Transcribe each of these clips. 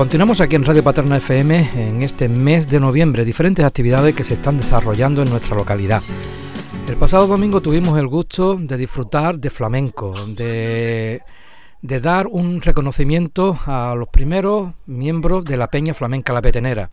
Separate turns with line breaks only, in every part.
Continuamos aquí en Radio Paterna FM en este mes de noviembre, diferentes actividades que se están desarrollando en nuestra localidad. El pasado domingo tuvimos el gusto de disfrutar de flamenco, de, dar un reconocimiento a los primeros miembros de la Peña Flamenca La Petenera.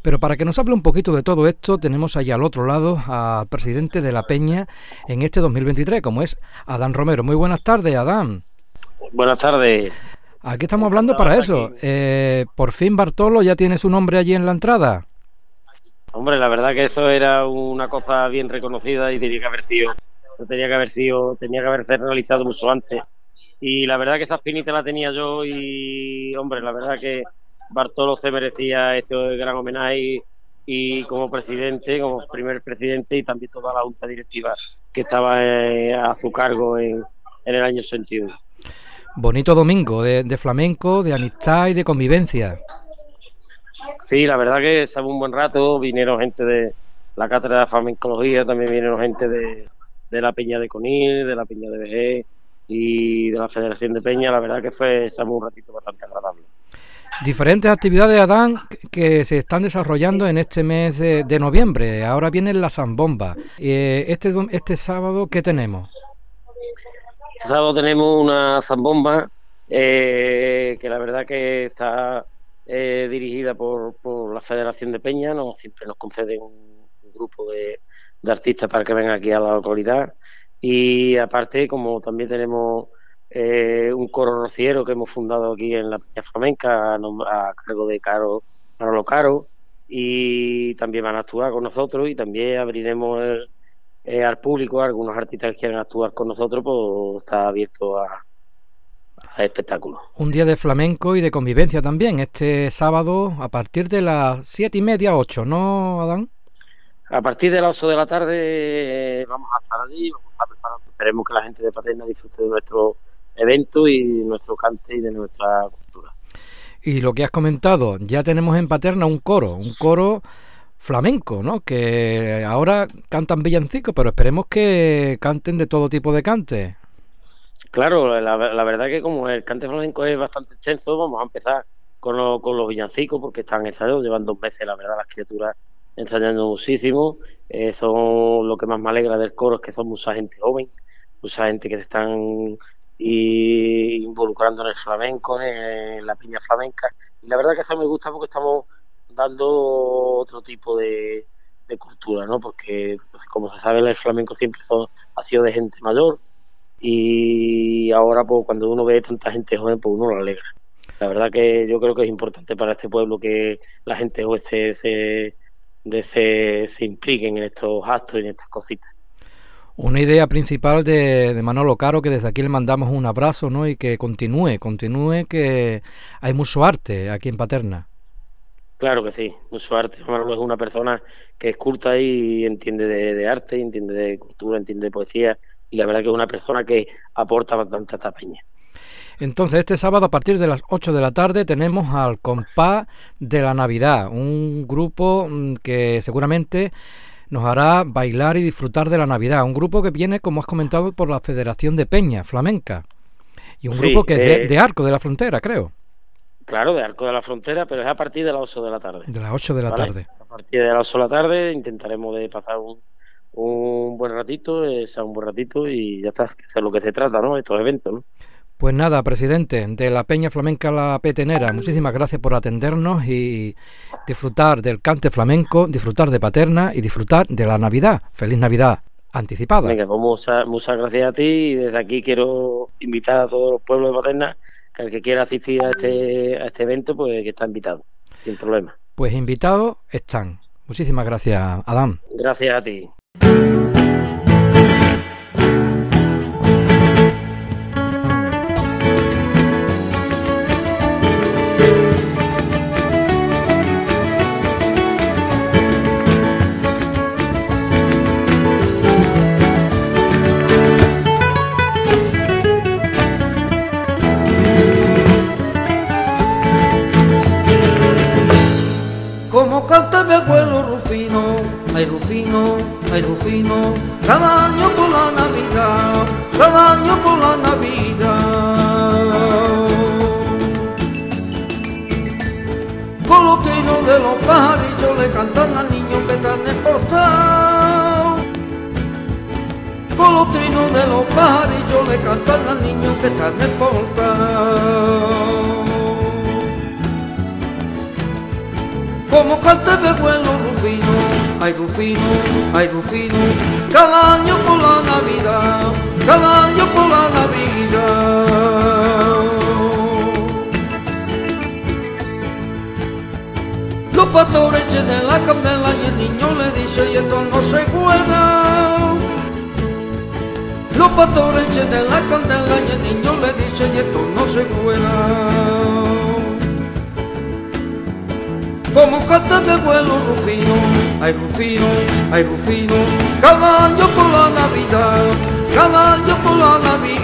Pero para que nos hable un poquito de todo esto, tenemos ahí al otro lado al presidente de la Peña en este 2023, como es Adán Romero. Muy buenas tardes, Adán.
Buenas tardes.
Aquí estamos hablando para eso. Eh, por fin Bartolo ya tiene su nombre allí en la entrada.
Hombre, la verdad que eso era una cosa bien reconocida y tenía que haber sido, tenía que haber sido, tenía que haberse realizado mucho antes. Y la verdad que esa espinita la tenía yo y, hombre, la verdad que Bartolo se merecía este gran homenaje y, como presidente, como primer presidente y también toda la junta directiva que estaba eh, a su cargo en, en el año 61.
Bonito domingo de, de flamenco, de amistad y de convivencia.
Sí, la verdad que sabe un buen rato, vinieron gente de la cátedra de flamencología, también vinieron gente de, la Peña de Conil, de la Peña de BG y de la Federación de Peña, la verdad que fue un ratito bastante agradable.
Diferentes actividades, Adán, que se están desarrollando en este mes de, noviembre. Ahora viene la zambomba. Eh, este, este sábado, ¿qué tenemos?
Este sábado tenemos una zambomba eh, que la verdad que está eh, dirigida por, la Federación de Peña, nos, siempre nos conceden un, grupo de, artistas para que vengan aquí a la localidad. Y aparte, como también tenemos eh, un coro rociero que hemos fundado aquí en la Peña Flamenca a, cargo de Caro, Caro Caro, y también van a actuar con nosotros y también abriremos eh, al público, algunos artistas que quieran actuar con nosotros, pues está abierto a, espectáculo.
Un día de flamenco y de convivencia también, este sábado a partir de las siete y media, ocho, ¿no, Adán?
A partir de las ocho de la tarde eh, vamos a estar allí, vamos a estar preparando. Esperemos que la gente de Paterna disfrute de nuestro evento y de nuestro cante y de nuestra cultura.
Y lo que has comentado, ya tenemos en Paterna un coro, un coro flamenco, ¿no? Que ahora cantan villancicos, pero esperemos que canten de todo tipo de cantes.
Claro, la, verdad que como el cante flamenco es bastante extenso, vamos a empezar con, los villancicos porque están ensayando, llevan dos meses, la verdad, las criaturas ensayando muchísimo. Eh, son lo que más me alegra del coro es que son mucha gente joven, mucha gente que se están involucrando en el flamenco, en, la piña flamenca. Y la verdad que eso me gusta porque estamos dando otro tipo de, cultura, ¿no? Porque, pues, como se sabe, el flamenco siempre ha sido de gente mayor y ahora pues cuando uno ve tanta gente joven pues uno lo alegra. La verdad que yo creo que es importante para este pueblo que la gente joven se, se, se, impliquen en estos actos y en estas cositas.
Una idea principal de, de, Manolo Caro, que desde aquí le mandamos un abrazo, ¿no? Y que continúe, continúe, que hay mucho arte aquí en Paterna.
Claro que sí, mucho arte. Manolo es una persona que es culta y entiende de, de arte, entiende de cultura, entiende de poesía y la verdad que es una persona que aporta bastante a esta peña.
Entonces, este sábado a partir de las 8 de la tarde tenemos al compás de la Navidad, un grupo mm, que seguramente nos hará bailar y disfrutar de la Navidad, un grupo que viene, como has comentado, por la Federación de Peña Flamenca, y un grupo que es de, eh, Arco de la Frontera, creo.
Claro, de Arco de la Frontera, pero es a partir de las 8 de la tarde.
De las 8 de la tarde.
A partir de las 8 de la tarde intentaremos de pasar un, un buen ratito, es un buen ratito y ya está, que es lo que se trata, ¿no? Estos eventos, ¿no?
Pues nada, presidente de la Peña Flamenca La Petenera, muchísimas gracias por atendernos y disfrutar del cante flamenco, disfrutar de Paterna y disfrutar de la Navidad. Feliz Navidad anticipada.
Venga, pues muchas, gracias a ti y desde aquí quiero invitar a todos los pueblos de Paterna que el que quiera asistir a este, a este evento, pues que está invitado, sin problema.
Pues invitados están. Muchísimas gracias, Adán.
Gracias a ti.
Rufino, cada año por la Navidad, cada año por la Navidad. trinos de los pajarillos le cantan al niño que están exportados. Con los trinos de los pajarillos le cantan al niño que están exportados. Rufino, ay Rufino, cada año por la Navidad, cada año por la Navidad. Los pastores de la candela y el niño le dice y esto no se juega. Los pastores de la candela y el niño le dice y esto no se juega como canta de vuelo Rufino, ay Rufino, ay Rufino, cada año por la Navidad, cada año por la Navidad.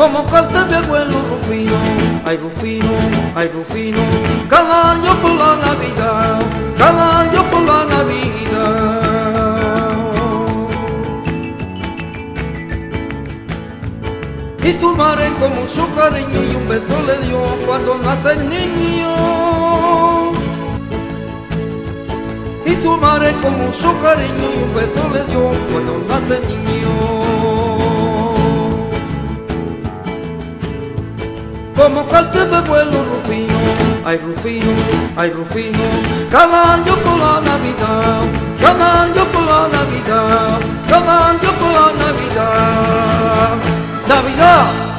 Como canta mi abuelo Rufino, ay Rufino, ay Rufino, cada año por la Navidad, cada año por la Navidad. Y tu madre con mucho cariño y un beso le dio cuando nace el niño. Y tu madre con mucho cariño y un beso le dio cuando nace el niño. Como de vuelo Rufino, ay Rufino, ay Rufino, cada año por la Navidad, cada año por la Navidad, cada año por la Navidad.